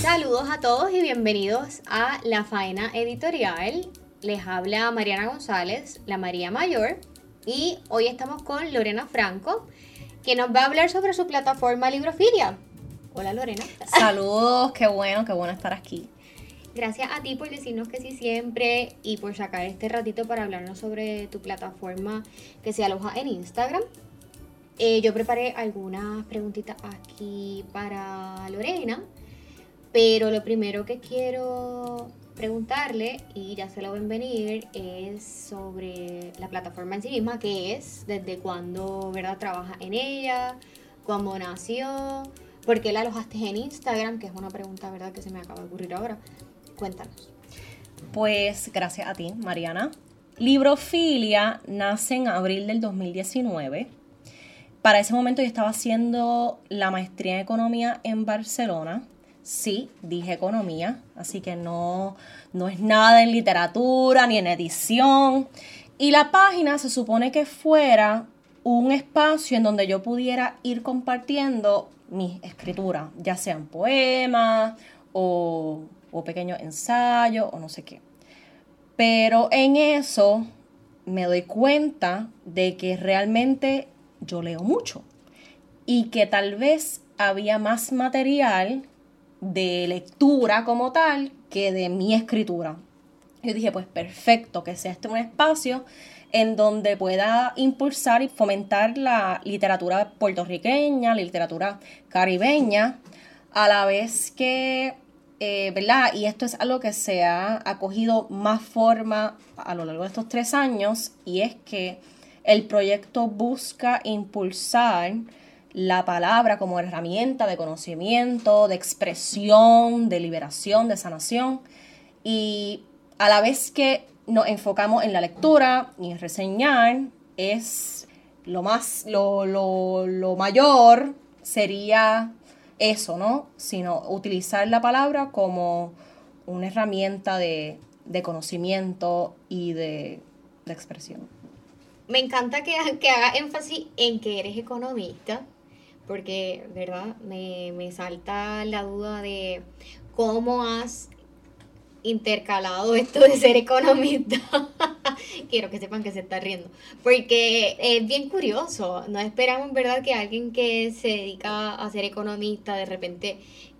Saludos a todos y bienvenidos a La Faena Editorial. Les habla Mariana González, la María Mayor, y hoy estamos con Lorena Franco, que nos va a hablar sobre su plataforma Librofilia. Hola Lorena. Saludos, qué bueno, qué bueno estar aquí. Gracias a ti por decirnos que sí siempre y por sacar este ratito para hablarnos sobre tu plataforma que se aloja en Instagram. Eh, yo preparé algunas preguntitas aquí para Lorena, pero lo primero que quiero preguntarle, y ya se lo ven venir, es sobre la plataforma en sí misma, que es, desde cuándo, ¿verdad? Trabaja en ella, cómo nació, por qué la alojaste en Instagram, que es una pregunta, ¿verdad? Que se me acaba de ocurrir ahora. Cuéntanos. Pues gracias a ti, Mariana. Librofilia nace en abril del 2019. Para ese momento yo estaba haciendo la maestría en economía en Barcelona. Sí, dije economía, así que no, no es nada en literatura ni en edición. Y la página se supone que fuera un espacio en donde yo pudiera ir compartiendo mis escrituras, ya sean poemas o o pequeño ensayo o no sé qué. Pero en eso me doy cuenta de que realmente yo leo mucho y que tal vez había más material de lectura como tal que de mi escritura. Yo dije, pues perfecto, que sea este un espacio en donde pueda impulsar y fomentar la literatura puertorriqueña, la literatura caribeña, a la vez que eh, ¿verdad? Y esto es algo que se ha acogido más forma a lo largo de estos tres años y es que el proyecto busca impulsar la palabra como herramienta de conocimiento, de expresión, de liberación, de sanación y a la vez que nos enfocamos en la lectura y en reseñar es lo más, lo, lo, lo mayor sería eso, ¿no? Sino utilizar la palabra como una herramienta de, conocimiento y de, expresión. Me encanta que, que hagas énfasis en que eres economista, porque, ¿verdad? Me, me salta la duda de cómo has intercalado esto de ser economista. Quiero que sepan que se está riendo. Porque es bien curioso. No esperamos, ¿verdad?, que alguien que se dedica a ser economista de repente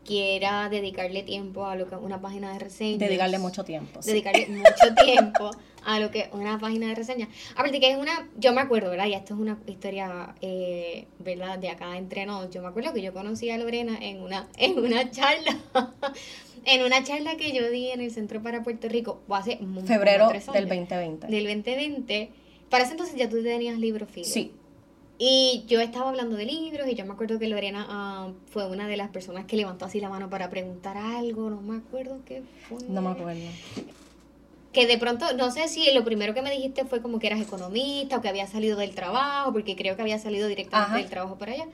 quiera dedicarle tiempo a lo que una página de reseña. Dedicarle mucho tiempo. Dedicarle mucho tiempo a lo que una página de reseña. Aparte que es una, yo me acuerdo, ¿verdad? Y esto es una historia, eh, ¿verdad? De acá entre nos. Yo me acuerdo que yo conocí a Lorena en una, en una charla en una charla que yo di en el Centro para Puerto Rico, o hace febrero del 2020. Del 2020. Para ese entonces ya tú tenías libros físicos. Sí. Y yo estaba hablando de libros y yo me acuerdo que Lorena ah, fue una de las personas que levantó así la mano para preguntar algo, no me acuerdo qué fue. No me acuerdo. Que de pronto, no sé si lo primero que me dijiste fue como que eras economista o que había salido del trabajo, porque creo que había salido directamente del trabajo para allá.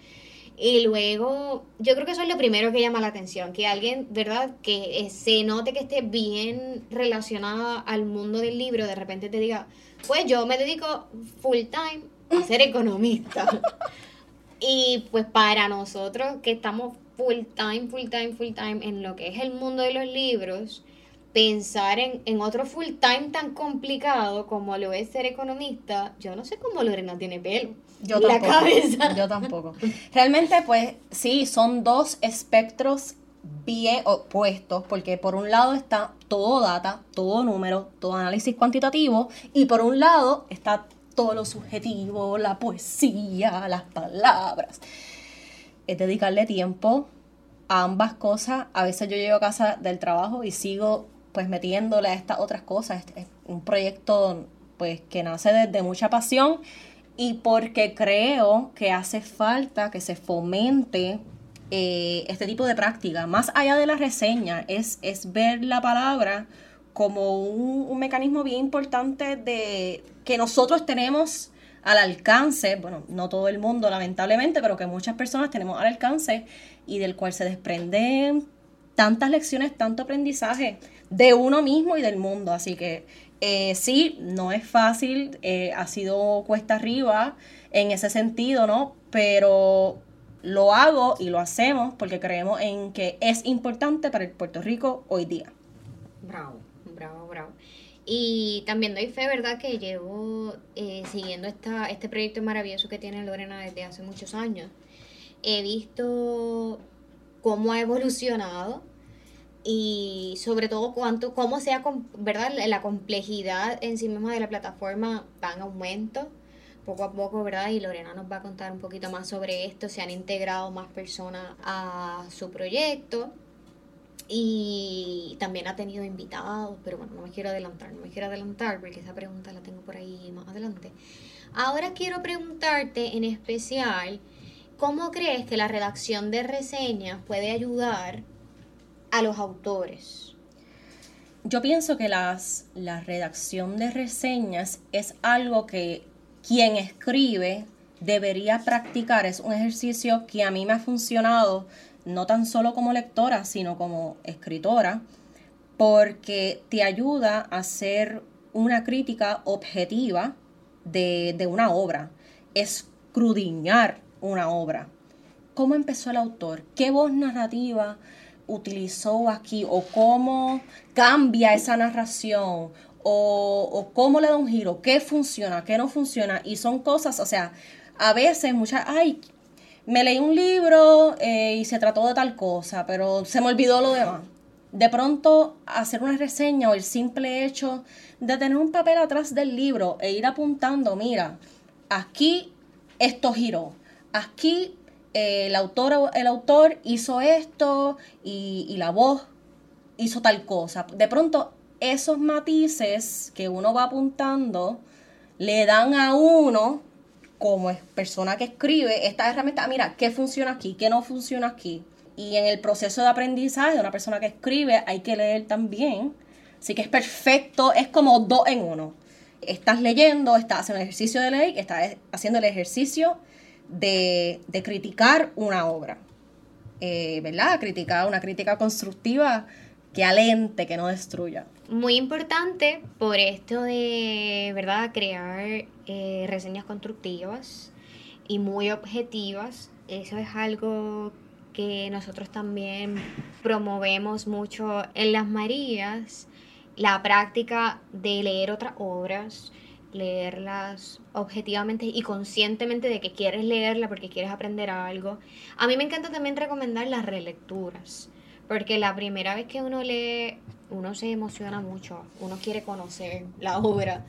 Y luego, yo creo que eso es lo primero que llama la atención, que alguien, ¿verdad? Que eh, se note que esté bien relacionada al mundo del libro, de repente te diga, pues yo me dedico full time a ser economista. y pues para nosotros que estamos full time, full time, full time en lo que es el mundo de los libros, pensar en, en otro full time tan complicado como lo es ser economista, yo no sé cómo Lorena tiene pelo. Yo tampoco. Yo tampoco. Realmente, pues sí, son dos espectros bien opuestos, porque por un lado está todo data, todo número, todo análisis cuantitativo, y por un lado está todo lo subjetivo, la poesía, las palabras. Es dedicarle tiempo a ambas cosas. A veces yo llego a casa del trabajo y sigo pues metiéndole a estas otras cosas. Es un proyecto pues que nace desde mucha pasión y porque creo que hace falta que se fomente eh, este tipo de práctica. Más allá de la reseña, es, es ver la palabra como un, mecanismo bien importante de que nosotros tenemos al alcance, bueno, no todo el mundo lamentablemente, pero que muchas personas tenemos al alcance y del cual se desprenden tantas lecciones, tanto aprendizaje de uno mismo y del mundo. Así que Eh, sí, no es fácil, eh, ha sido cuesta arriba en ese sentido, ¿no? Pero lo hago y lo hacemos porque creemos en que es importante para el Puerto Rico hoy día. Bravo, bravo, bravo. Y también doy fe, ¿verdad? Que llevo eh, siguiendo esta, este proyecto maravilloso que tiene Lorena desde hace muchos años. He visto cómo ha evolucionado y sobre todo cuánto, cómo sea, ¿verdad? La complejidad en sí misma de la plataforma va en aumento poco a poco, ¿verdad? Y Lorena nos va a contar un poquito más sobre esto. Se han integrado más personas a su proyecto y también ha tenido invitados, pero bueno, no me quiero adelantar, no me quiero adelantar porque esa pregunta la tengo por ahí más adelante. Ahora quiero preguntarte en especial, ¿cómo crees que la redacción de reseñas puede ayudar a los autores? Yo pienso que las, la redacción de reseñas es algo que quien escribe debería practicar. Es un ejercicio que a mí me ha funcionado no tan solo como lectora, sino como escritora, porque te ayuda a hacer una crítica objetiva de, de una obra, escrudiñar una obra. ¿Cómo empezó el autor? ¿Qué voz narrativa utilizó aquí? ¿O cómo cambia esa narración? O, cómo le da un giro, qué funciona, qué no funciona. Y son cosas, o sea, a veces muchas, ay, me leí un libro eh, y se trató de tal cosa, pero se me olvidó lo demás. De pronto, hacer una reseña o el simple hecho de tener un papel atrás del libro e ir apuntando, mira, aquí esto giró, aquí eh, el, autor, el autor hizo esto y, y la voz hizo tal cosa. De pronto, esos matices que uno va apuntando le dan a uno como persona que escribe, esta herramienta, mira, ¿qué funciona aquí? ¿Qué no funciona aquí? Y en el proceso de aprendizaje de una persona que escribe hay que leer también. Así que es perfecto, es como dos en uno. Estás leyendo, estás haciendo el ejercicio de ley, estás haciendo el ejercicio de, criticar una obra. Eh, ¿Verdad? Criticar una crítica constructiva que alente, que no destruya muy importante por esto de, ¿verdad?, crear eh, reseñas constructivas y muy objetivas. Eso es algo que nosotros también promovemos mucho en las Marías, la práctica de leer otras obras, leerlas objetivamente y conscientemente de que quieres leerla porque quieres aprender algo. A mí me encanta también recomendar las relecturas, porque la primera vez que uno lee uno se emociona mucho, uno quiere conocer la obra.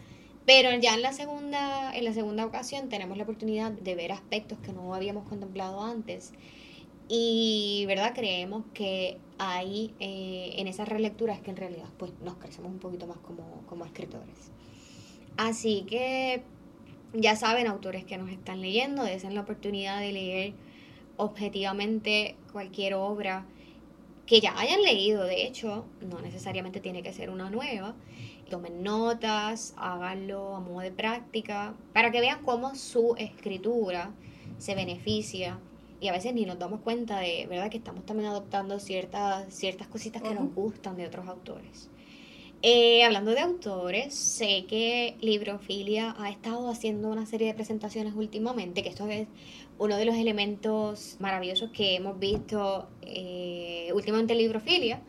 Pero ya en la segunda, en la segunda ocasión tenemos la oportunidad de ver aspectos que no habíamos contemplado antes. Y, ¿verdad? Creemos que hay eh, en esas relecturas que en realidad pues nos crecemos un poquito más como, como escritores. Así que ya saben, autores que nos están leyendo, desen la oportunidad de leer objetivamente cualquier obra que ya hayan leído, de hecho, no necesariamente tiene que ser una nueva. Tomen notas, háganlo a modo de práctica, para que vean cómo su escritura se beneficia. Y a veces ni nos damos cuenta de, ¿verdad?, que estamos también adoptando ciertas, ciertas cositas que nos gustan de otros autores. Eh, hablando de autores, sé que Librofilia ha estado haciendo una serie de presentaciones últimamente, que esto es uno de los elementos maravillosos que hemos visto eh, últimamente en Librofilia.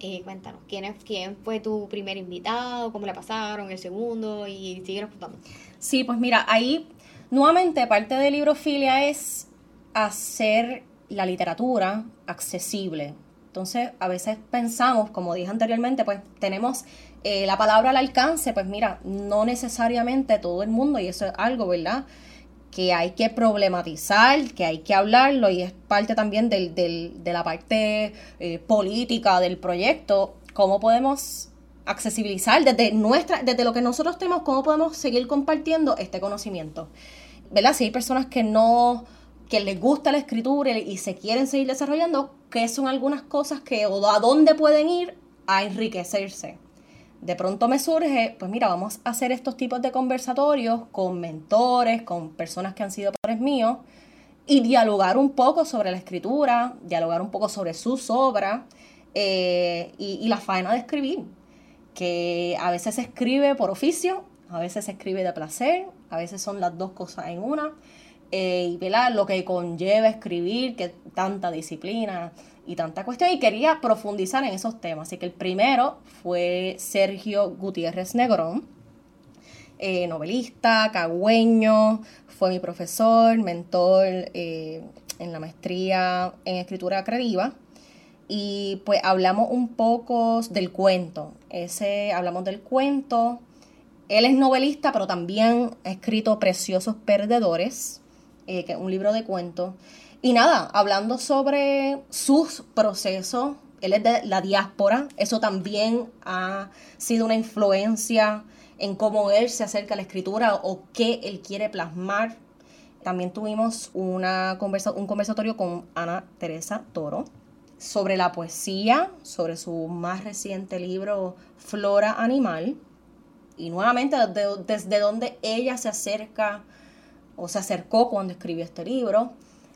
Eh, cuéntanos, ¿quién, ¿quién fue tu primer invitado? ¿Cómo la pasaron? ¿El segundo? Y contando. Sí, pues mira, ahí nuevamente parte de Librofilia es hacer la literatura accesible. Entonces, a veces pensamos, como dije anteriormente, pues tenemos eh, la palabra al alcance, pues mira, no necesariamente todo el mundo, y eso es algo, ¿verdad? que hay que problematizar, que hay que hablarlo y es parte también del, de la parte eh, política del proyecto, cómo podemos accesibilizar desde nuestra, desde lo que nosotros tenemos, cómo podemos seguir compartiendo este conocimiento. ¿Verdad? Si hay personas que no, que les gusta la escritura y, y se quieren seguir desarrollando, ¿qué son algunas cosas que, o a dónde pueden ir a enriquecerse? de pronto me surge, pues mira, vamos a hacer estos tipos de conversatorios con mentores, con personas que han sido padres míos, y dialogar un poco sobre la escritura, dialogar un poco sobre sus obras eh, y, la faena de escribir. que a veces se escribe por oficio, a veces se escribe de placer, a veces son las dos cosas en una. Eh, y ¿verdad? lo que conlleva escribir, que tanta disciplina y tanta cuestión. Y quería profundizar en esos temas. Así que el primero fue Sergio Gutiérrez Negrón, eh, novelista, cagüeño, fue mi profesor, mentor eh, en la maestría en escritura creativa. Y pues hablamos un poco del cuento. Ese, hablamos del cuento. Él es novelista, pero también ha escrito Preciosos Perdedores, eh, que es un libro de cuentos. Y nada, hablando sobre sus procesos, él es de la diáspora, eso también ha sido una influencia en cómo él se acerca a la escritura o qué él quiere plasmar. También tuvimos una conversa, un conversatorio con Ana Teresa Toro sobre la poesía, sobre su más reciente libro Flora Animal. Y nuevamente desde, desde donde ella se acerca o se acercó cuando escribió este libro.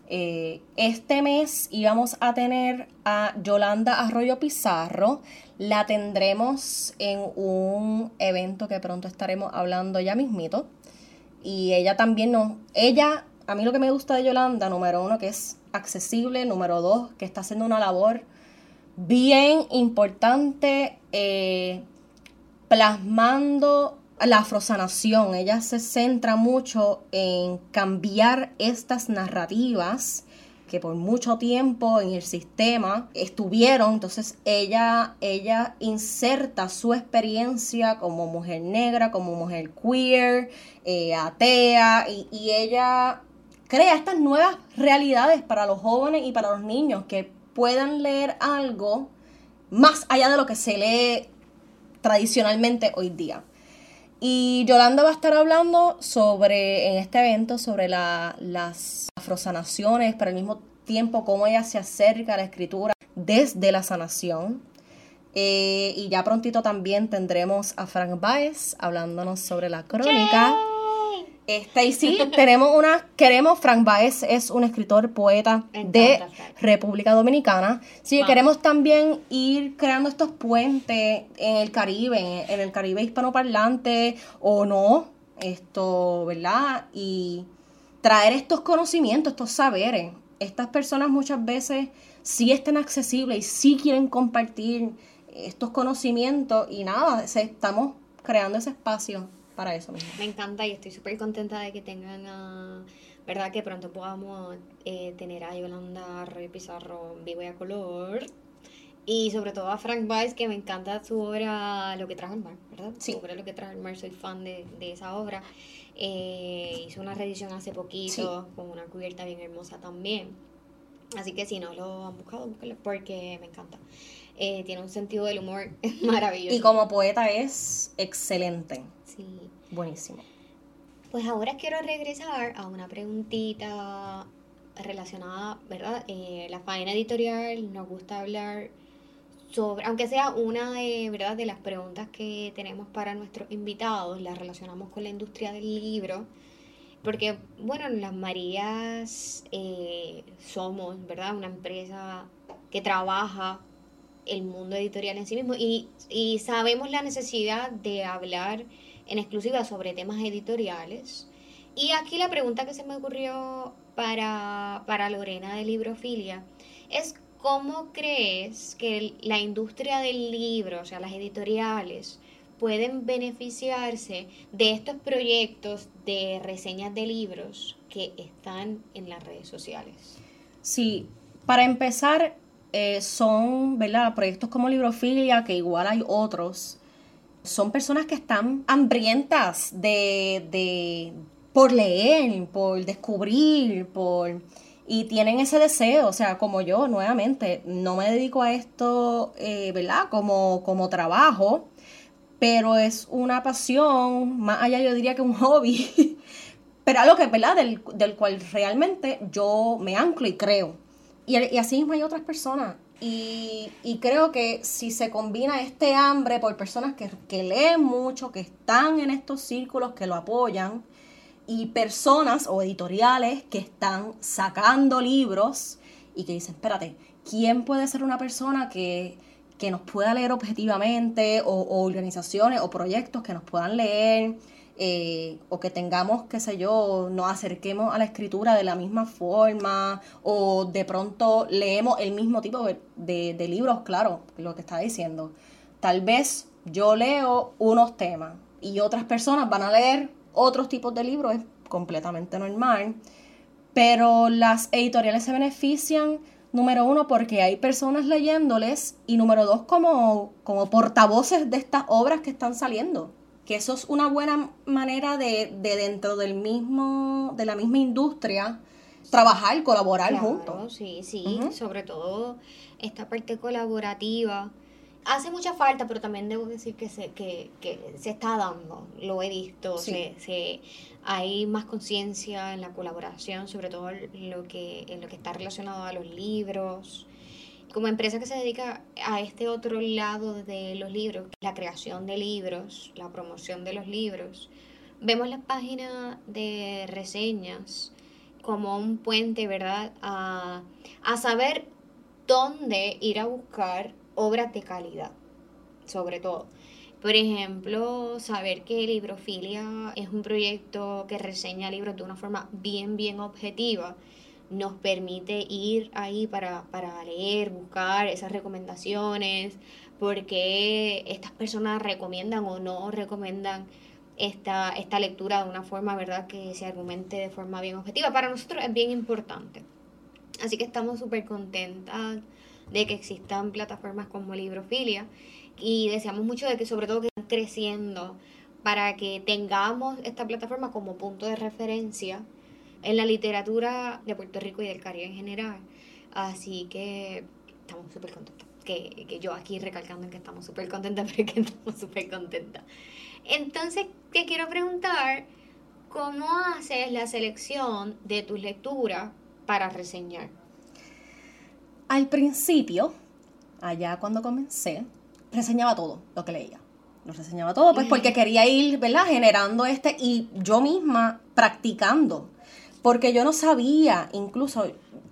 Eh, este mes íbamos a tener a Yolanda Arroyo Pizarro. La tendremos en un evento que pronto estaremos hablando ya mismito. Y ella también nos... Ella, a mí lo que me gusta de Yolanda, número uno, que es accesible. Número dos, que está haciendo una labor bien importante eh, plasmando la afrosanación, ella se centra mucho en cambiar estas narrativas que por mucho tiempo en el sistema estuvieron, entonces ella, ella inserta su experiencia como mujer negra, como mujer queer, eh, atea, y, y ella crea estas nuevas realidades para los jóvenes y para los niños que puedan leer algo más allá de lo que se lee tradicionalmente hoy día. Y Yolanda va a estar hablando sobre, en este evento, sobre las afrosanaciones, pero al mismo tiempo cómo ella se acerca a la escritura desde la sanación. Eh, y ya prontito también tendremos a Frank Baez hablándonos sobre la crónica. Este, y sí, tenemos una, queremos, Frank Baez es un escritor, poeta de República Dominicana. Sí, queremos también ir creando estos puentes en el Caribe, en, el Caribe hispanoparlante o no, esto, ¿verdad? Y traer estos conocimientos, estos saberes. Estas personas muchas veces sí están accesibles y sí quieren compartir estos conocimientos y nada, estamos creando ese espacio para eso mismo. Me encanta y estoy súper contenta de que tengan a, ¿verdad? Que pronto podamos eh, tener a Yolanda Rey Pizarro vivo y a color. Y sobre todo a Frank Weiss, que me encanta su obra Lo que trajo el mar, ¿verdad? Sí. Su obra Lo que trajo el mar, soy fan de, de esa obra. Eh, hizo una reedición hace poquito con una cubierta bien hermosa también. Así que si no lo han buscado, búsquenlo porque me encanta. Eh, tiene un sentido del humor maravilloso. Y como poeta es excelente. Sí. Buenísimo. Pues ahora quiero regresar a una preguntita relacionada, ¿verdad? Eh, la faena editorial, nos gusta hablar sobre, aunque sea una de, ¿verdad? de las preguntas que tenemos para nuestros invitados, la relacionamos con la industria del libro, porque, bueno, las Marías eh, somos, ¿verdad? Una empresa que trabaja el mundo editorial en sí mismo y, y sabemos la necesidad de hablar en exclusiva sobre temas editoriales. Y aquí la pregunta que se me ocurrió para, para Lorena de Librofilia es cómo crees que la industria del libro, o sea, las editoriales, pueden beneficiarse de estos proyectos de reseñas de libros que están en las redes sociales. Sí, para empezar, eh, son ¿verdad? proyectos como Librofilia, que igual hay otros, son personas que están hambrientas de, de por leer, por descubrir, por y tienen ese deseo, o sea, como yo, nuevamente, no me dedico a esto, eh, ¿verdad? Como, como trabajo, pero es una pasión, más allá yo diría que un hobby, pero algo que, ¿verdad? Del, del cual realmente yo me anclo y creo. Y, y así mismo hay otras personas. Y, creo que si se combina este hambre por personas que, leen mucho, que están en estos círculos, que lo apoyan, y personas o editoriales que están sacando libros y que dicen, espérate, ¿quién puede ser una persona que, que nos pueda leer objetivamente o, organizaciones o proyectos que nos puedan leer. Eh, o que tengamos, qué sé yo, nos acerquemos a la escritura de la misma forma, o de pronto leemos el mismo tipo de, de, libros, claro, lo que está diciendo. Tal vez yo leo unos temas y otras personas van a leer otros tipos de libros, es completamente normal, pero las editoriales se benefician Número uno, porque hay personas leyéndoles y número dos, como, como portavoces de estas obras que están saliendo. Que eso es una buena manera de, de dentro del mismo, de la misma industria, trabajar, colaborar juntos. Sí, sí, sobre todo esta parte colaborativa hace mucha falta, pero también debo decir que se, que, que se está dando, lo he visto, se, se, hay más conciencia en la colaboración, sobre todo lo, que, en lo que está relacionado a los libros. Como empresa que se dedica a este otro lado de los libros, la creación de libros, la promoción de los libros, vemos la página de reseñas como un puente, ¿verdad? A, a saber dónde ir a buscar obras de calidad, sobre todo. Por ejemplo, saber que Librofilia es un proyecto que reseña libros de una forma bien, bien objetiva, nos permite ir ahí para, para leer, buscar esas recomendaciones, porque estas personas recomiendan o no recomiendan esta, esta lectura de una forma, ¿verdad?, que se argumente de forma bien objetiva. Para nosotros es bien importante. Así que estamos súper contentas de que existan plataformas como Librofilia y deseamos mucho de que sobre todo que estén creciendo para que tengamos esta plataforma como punto de referencia en la literatura de Puerto Rico y del Caribe en general. Así que estamos súper contentos. Que, que, yo aquí recalcando en que estamos súper contentas, pero que estamos súper contentas. Entonces, te quiero preguntar, ¿cómo haces la selección de tus lecturas para reseñar? Al principio, allá cuando comencé, reseñaba todo lo que leía. Lo reseñaba todo, pues porque quería ir, ¿verdad? Generando este y yo misma practicando. Porque yo no sabía, incluso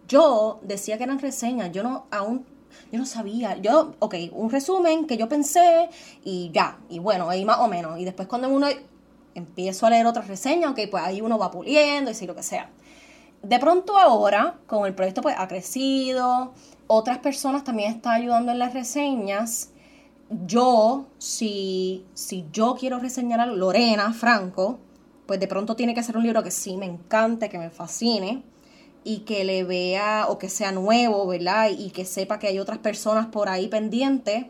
yo decía que eran reseñas, yo no aún yo no sabía. Yo, ok, un resumen que yo pensé y ya, y bueno, ahí más o menos. Y después cuando uno empiezo a leer otras reseñas, ok, pues ahí uno va puliendo y sí, lo que sea de pronto ahora, como el proyecto pues ha crecido, otras personas también están ayudando en las reseñas. Yo, si, si yo quiero reseñar a Lorena Franco, pues de pronto tiene que ser un libro que sí me encante, que me fascine y que le vea o que sea nuevo, ¿verdad? Y que sepa que hay otras personas por ahí pendientes.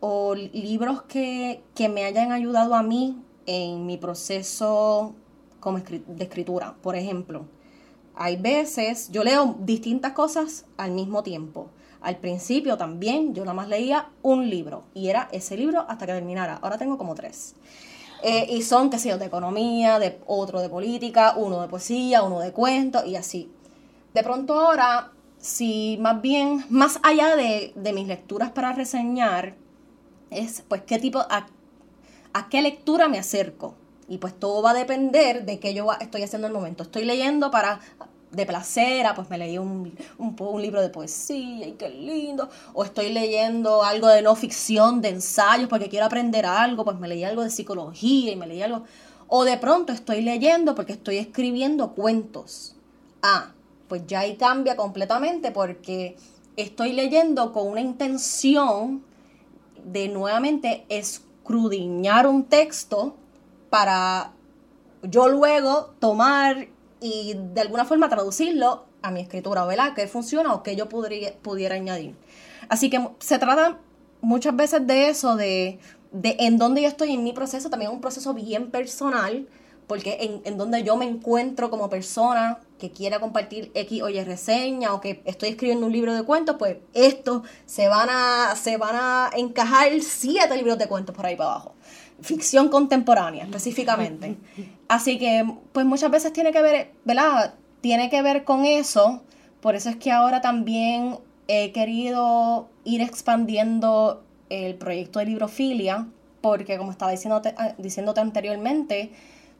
O libros que, que me hayan ayudado a mí en mi proceso como de escritura, por ejemplo hay veces, yo leo distintas cosas al mismo tiempo. Al principio también yo nada más leía un libro y era ese libro hasta que terminara. Ahora tengo como tres. Eh, y son, qué sé yo, de economía, de otro de política, uno de poesía, uno de cuentos y así. De pronto ahora, si más bien, más allá de, mis lecturas para reseñar, es pues qué tipo, a, a qué lectura me acerco. Y pues todo va a depender de qué yo estoy haciendo en el momento. Estoy leyendo para de placer, pues me leí un, un, libro de poesía y qué lindo, o estoy leyendo algo de no ficción, de ensayos, porque quiero aprender algo, pues me leí algo de psicología y me leí algo, o de pronto estoy leyendo porque estoy escribiendo cuentos. Ah, pues ya ahí cambia completamente porque estoy leyendo con una intención de nuevamente escrudiñar un texto para yo luego tomar y de alguna forma traducirlo a mi escritura, ¿verdad? ¿Qué funciona o qué yo podría, pudiera añadir? Así que se trata muchas veces de eso, de, de en dónde yo estoy en mi proceso, también un proceso bien personal, porque en, en donde yo me encuentro como persona que quiera compartir X o Y reseña o que estoy escribiendo un libro de cuentos, pues estos se van a, se van a encajar siete libros de cuentos por ahí para abajo ficción contemporánea específicamente. Así que, pues muchas veces tiene que ver, ¿verdad? Tiene que ver con eso. Por eso es que ahora también he querido ir expandiendo el proyecto de librofilia, porque como estaba diciéndote, ah, diciéndote anteriormente,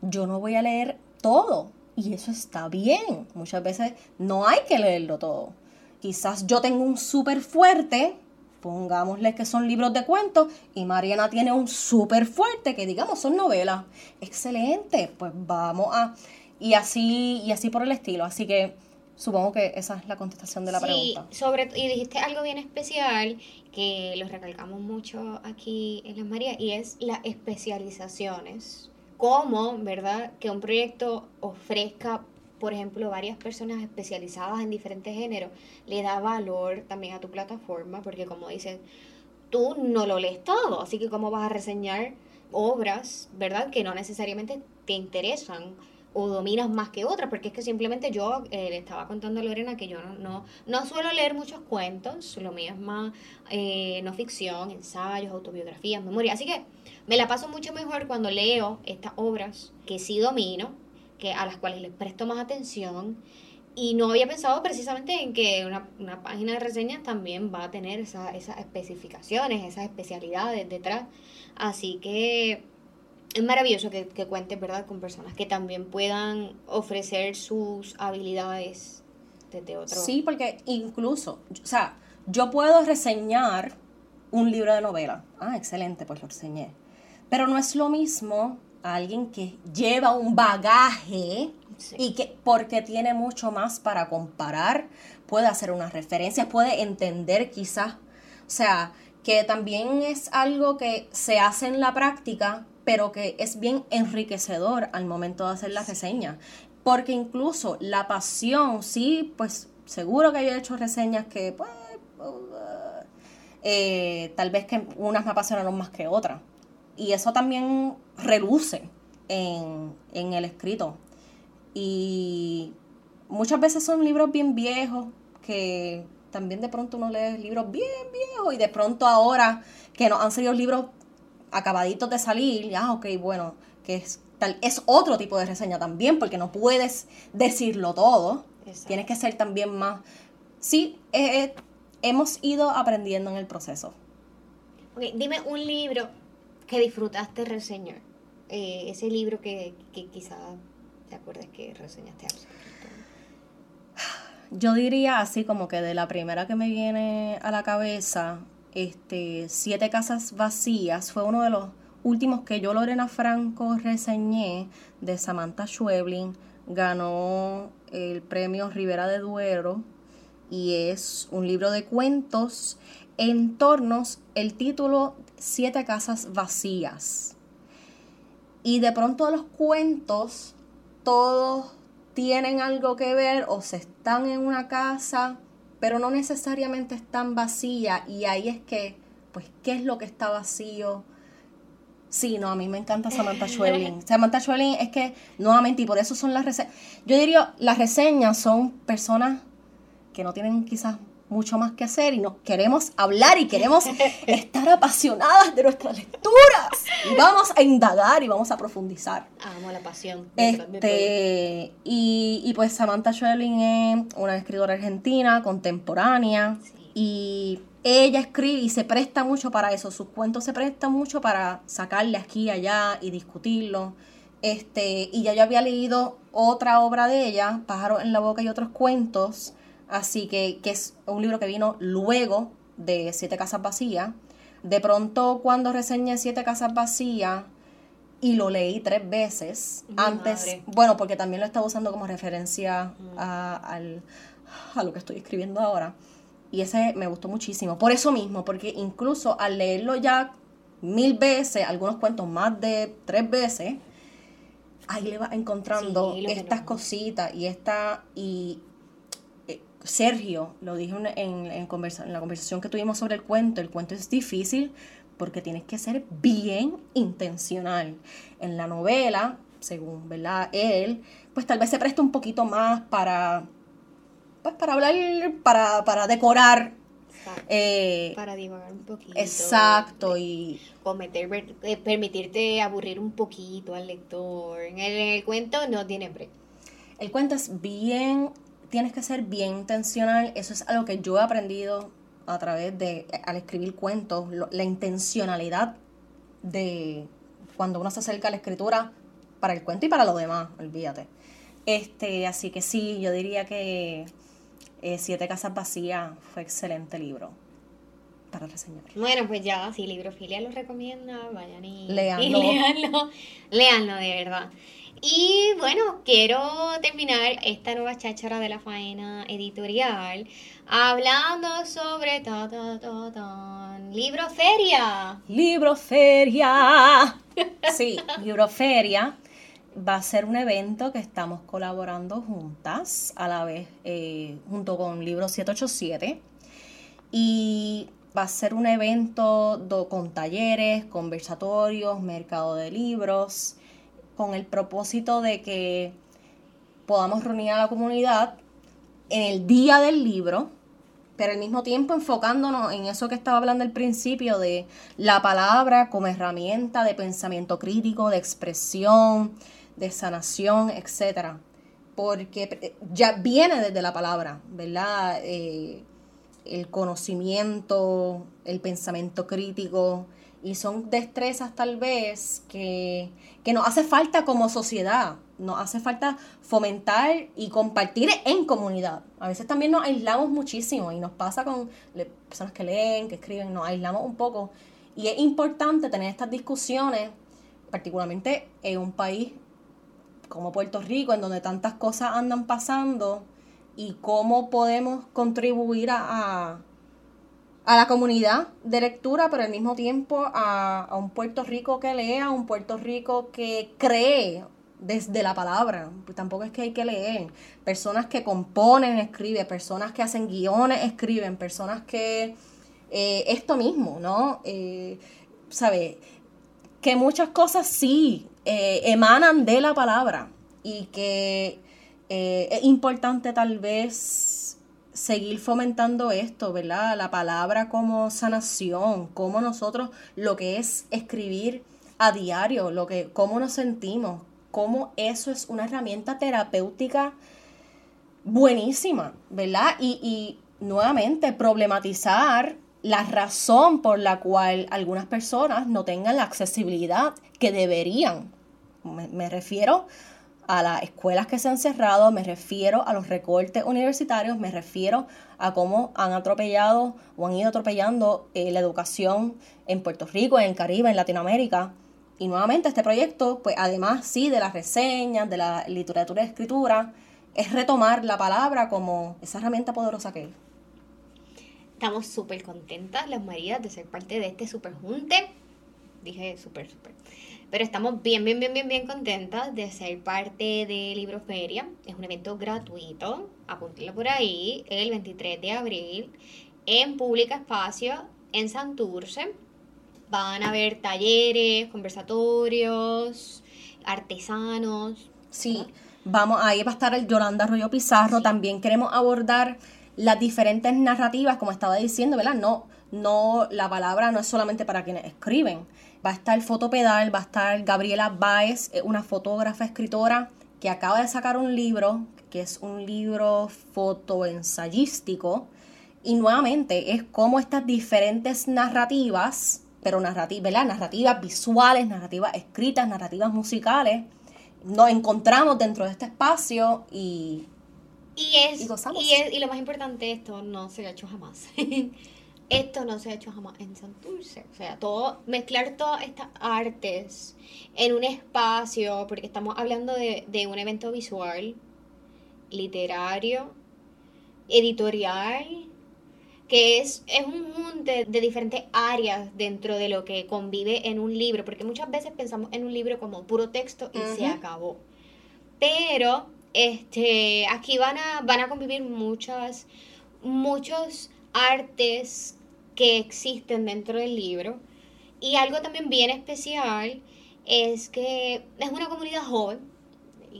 yo no voy a leer todo. Y eso está bien. Muchas veces no hay que leerlo todo. Quizás yo tengo un súper fuerte pongámosle que son libros de cuentos y Mariana tiene un súper fuerte que digamos son novelas. Excelente, pues vamos a... Y así, y así por el estilo. Así que supongo que esa es la contestación de la sí, Sobre, y dijiste algo bien especial que lo recalcamos mucho aquí en Las Marías y es las especializaciones. Cómo, ¿verdad? Que un proyecto ofrezca por ejemplo, varias personas especializadas en diferentes géneros, le da valor también a tu plataforma, porque como dices, tú no lo lees todo, así que cómo vas a reseñar obras, ¿verdad? Que no necesariamente te interesan o dominas más que otras, porque es que simplemente yo eh, le estaba contando a Lorena que yo no, no, suelo leer muchos cuentos, lo mío es más eh, no ficción, ensayos, autobiografías, memoria, así que me la paso mucho mejor cuando leo estas obras que sí domino, que, a las cuales les presto más atención. Y no había pensado precisamente en que una, una página de reseñas también va a tener esa, esas especificaciones, esas especialidades detrás. Así que es maravilloso que, que cuentes, ¿verdad?, con personas que también puedan ofrecer sus habilidades desde otro. Sí, porque incluso, o sea, yo puedo reseñar un libro de novela. Ah, excelente, pues lo reseñé. Pero no es lo mismo alguien que lleva un bagaje y que porque tiene mucho más para comparar, puede hacer unas referencias, puede entender quizás, o sea, que también es algo que se hace en la práctica, pero que es bien enriquecedor al momento de hacer la reseña. Porque incluso la pasión, sí, pues seguro que yo he hecho reseñas que, pues, eh, tal vez que unas me apasionaron más que otras. Y eso también reluce en, el escrito. Y muchas veces son libros bien viejos que también de pronto uno lee libros bien viejos y de pronto ahora que nos han salido libros acabaditos de salir, ya, ok, bueno, que es, tal, es otro tipo de reseña también, porque no puedes decirlo todo. Tienes que ser también más... Sí, eh, eh, hemos ido aprendiendo en el proceso. Okay, dime un libro que disfrutaste reseñar? Eh, ese libro que, que quizá te acuerdes que reseñaste hace Yo diría así como que de la primera que me viene a la cabeza, este, Siete Casas Vacías, fue uno de los últimos que yo, Lorena Franco, reseñé de Samantha Schweblin. Ganó el premio Rivera de Duero y es un libro de cuentos en tornos, el título siete casas vacías. Y de pronto los cuentos, todos tienen algo que ver o se están en una casa, pero no necesariamente están vacías. Y ahí es que, pues, ¿qué es lo que está vacío? Sí, no, a mí me encanta Samantha Schweblin. Samantha Schweblin es que, nuevamente, y por eso son las reseñas. Yo diría, las reseñas son personas que no tienen quizás mucho más que hacer y nos queremos hablar y queremos estar apasionadas de nuestras lecturas. Y vamos a indagar y vamos a profundizar. Amo la pasión. Este, y, y, pues Samantha Schweblin es una escritora argentina, contemporánea, y ella escribe y se presta mucho para eso. Sus cuentos se prestan mucho para sacarle aquí y allá y discutirlo. Este, y ya yo había leído otra obra de ella, Pájaro en la boca y otros cuentos, Así que, que es un libro que vino luego de Siete Casas Vacías. De pronto, cuando reseñé Siete Casas Vacías y lo leí tres veces, antes, bueno, porque también lo estaba usando como referencia a, a lo que estoy escribiendo ahora. Y ese me gustó muchísimo. Por eso mismo, porque incluso al leerlo ya mil veces, algunos cuentos más de tres veces, ahí le vas encontrando estas cositas y esta y Sergio lo dijo en, en, en, la conversación que tuvimos sobre el cuento, el cuento es difícil porque tienes que ser bien intencional. En la novela, según ¿verdad? él, pues tal vez se presta un poquito más para, pues para hablar, para, para decorar. Eh, para divagar un poquito. Exacto, y... Cometer, eh, permitirte aburrir un poquito al lector. En el, en el cuento no tiene break. El cuento es bien tienes que ser bien intencional. Eso es algo que yo he aprendido a través de, al escribir cuentos, la intencionalidad de cuando uno se acerca a la escritura para el cuento y para lo demás, olvídate. Este, así que sí, yo diría que eh, Siete Casas Vacías fue excelente libro. para reseñar. Bueno, pues ya, si Librofilia lo recomienda, vayan y, Léanlo. y léanlo. Léanlo, de verdad. Y bueno, quiero terminar esta nueva cháchara de la faena editorial hablando sobre ta, ta, ta, Libroferia. Libroferia. Sí, Libroferia va a ser un evento que estamos colaborando juntas a la vez, eh, junto con Libro 787. Y va a ser un evento con talleres, conversatorios, mercado de libros, con el propósito de que podamos reunir a la comunidad en el día del libro, pero al mismo tiempo enfocándonos en eso que estaba hablando al principio de la palabra como herramienta de pensamiento crítico, de expresión, de sanación, etcétera. Porque eh, ya viene desde la palabra, ¿verdad? Eh, el conocimiento, el pensamiento crítico, y son destrezas tal vez que, que nos hace falta como sociedad, nos hace falta fomentar y compartir en comunidad. A veces también nos aislamos muchísimo y nos pasa con personas que leen, que escriben, nos aislamos un poco. Y es importante tener estas discusiones, particularmente en un país como Puerto Rico, en donde tantas cosas andan pasando, y cómo podemos contribuir a, a la comunidad de lectura, pero al mismo tiempo a, a un Puerto Rico que lea, un Puerto Rico que cree desde la palabra. Pues tampoco es que hay que leer. Personas que componen, escriben, personas que hacen guiones, escriben, personas que... eh, esto mismo, ¿no? Eh, ¿Sabe? que muchas cosas sí eh, emanan de la palabra y que eh, es importante tal vez seguir fomentando esto, ¿verdad? La palabra como sanación, como nosotros lo que es escribir a diario, lo que cómo nos sentimos, cómo eso es una herramienta terapéutica buenísima, ¿verdad? Y, y nuevamente problematizar la razón por la cual algunas personas no tengan la accesibilidad que deberían. Me, me refiero a las escuelas que se han cerrado, me refiero a los recortes universitarios, me refiero a cómo han atropellado o han ido atropellando eh, la educación en Puerto Rico, en el Caribe, en Latinoamérica. Y nuevamente este proyecto, pues además sí de las reseñas, de la literatura y escritura, es retomar la palabra como esa herramienta poderosa que es. Estamos súper contentas, las Marías, de ser parte de este super junte. Dije súper, súper. Pero estamos bien, bien, bien, bien, bien contentas de ser parte de Libroferia. Es un evento gratuito, apúntenlo por ahí, el 23 de abril, en Pública Espacio, en Santurce. Van a haber talleres, conversatorios, artesanos. Sí, vamos, ahí va a estar el Yolanda Arroyo Pizarro. También queremos abordar las diferentes narrativas, como estaba diciendo, ¿verdad? No, no, la palabra no es solamente para quienes escriben. Va a estar Fotopedal, va a estar Gabriela Baez, eh, una fotógrafa, escritora, que acaba de sacar un libro, que es un libro fotoensayístico. Y nuevamente es como estas diferentes narrativas, pero narrativas, ¿verdad? Narrativas visuales, narrativas escritas, narrativas musicales, nos encontramos dentro de este espacio y Y es, Y gozamos. y es- y lo más importante, esto no se ha hecho jamás. esto no se ha hecho jamás en Santurce. O sea, todo, mezclar todas estas artes en un espacio, porque estamos hablando de, de un evento visual, literario, editorial, que es, es un junte de diferentes áreas dentro de lo que convive en un libro, porque muchas veces pensamos en un libro como puro texto y se acabó. Pero este, aquí van a, van a convivir muchas, muchos artes que existen dentro del libro. Y algo también bien especial es que es una comunidad joven.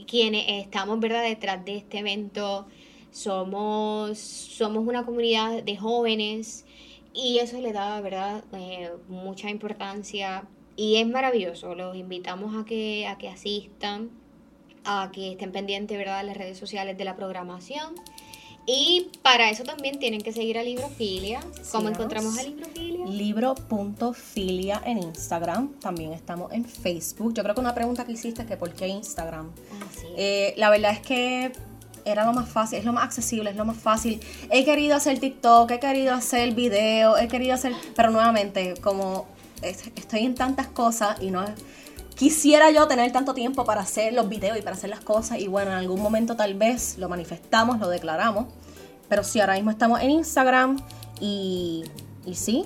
Quienes estamos, ¿verdad?, detrás de este evento somos, somos una comunidad de jóvenes y eso le da, ¿verdad?, Eh, mucha importancia y es maravilloso. Los invitamos a que, a que asistan, a que estén pendientes, ¿verdad?, de las redes sociales de la programación. Y para eso también tienen que seguir a Librofilia. ¿Cómo Síganos. encontramos a Librofilia? libro.filia en Instagram. También estamos en Facebook. Yo creo que una pregunta que hiciste es que por qué Instagram. Así es. Eh, la verdad es que era lo más fácil, es lo más accesible, es lo más fácil. He querido hacer TikTok, he querido hacer video, he querido hacer, pero nuevamente, como estoy en tantas cosas y no quisiera yo tener tanto tiempo para hacer los videos y para hacer las cosas y bueno, en algún momento tal vez lo manifestamos, lo declaramos, pero sí, ahora mismo estamos en Instagram y, y sí,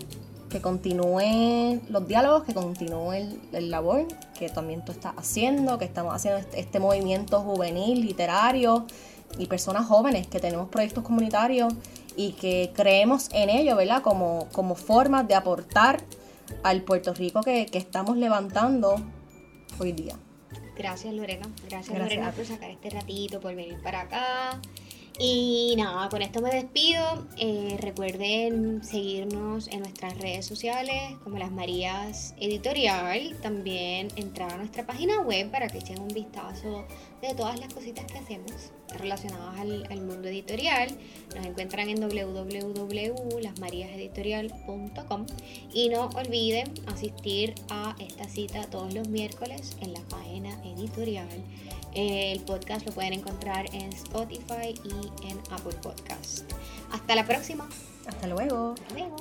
que continúe los diálogos, que continúe el, labor que también tú estás haciendo, que estamos haciendo este, este, movimiento juvenil, literario y personas jóvenes que tenemos proyectos comunitarios y que creemos en ello, ¿verdad? Como, como formas de aportar al Puerto Rico que, estamos levantando hoy día. Gracias Lorena, gracias, Lorena por sacar este ratito, por venir para acá. Y nada, con esto me despido. Eh, recuerden seguirnos en nuestras redes sociales como Las Marías Editorial. También entrar a nuestra página web para que echen un vistazo de todas las cositas que hacemos relacionadas al, al mundo editorial. Nos encuentran en www.lasmariaseditorial.com y no olviden asistir a esta cita todos los miércoles en la página editorial. El podcast lo pueden encontrar en Spotify y en Apple Podcast. Hasta la próxima. Hasta luego. Hasta luego.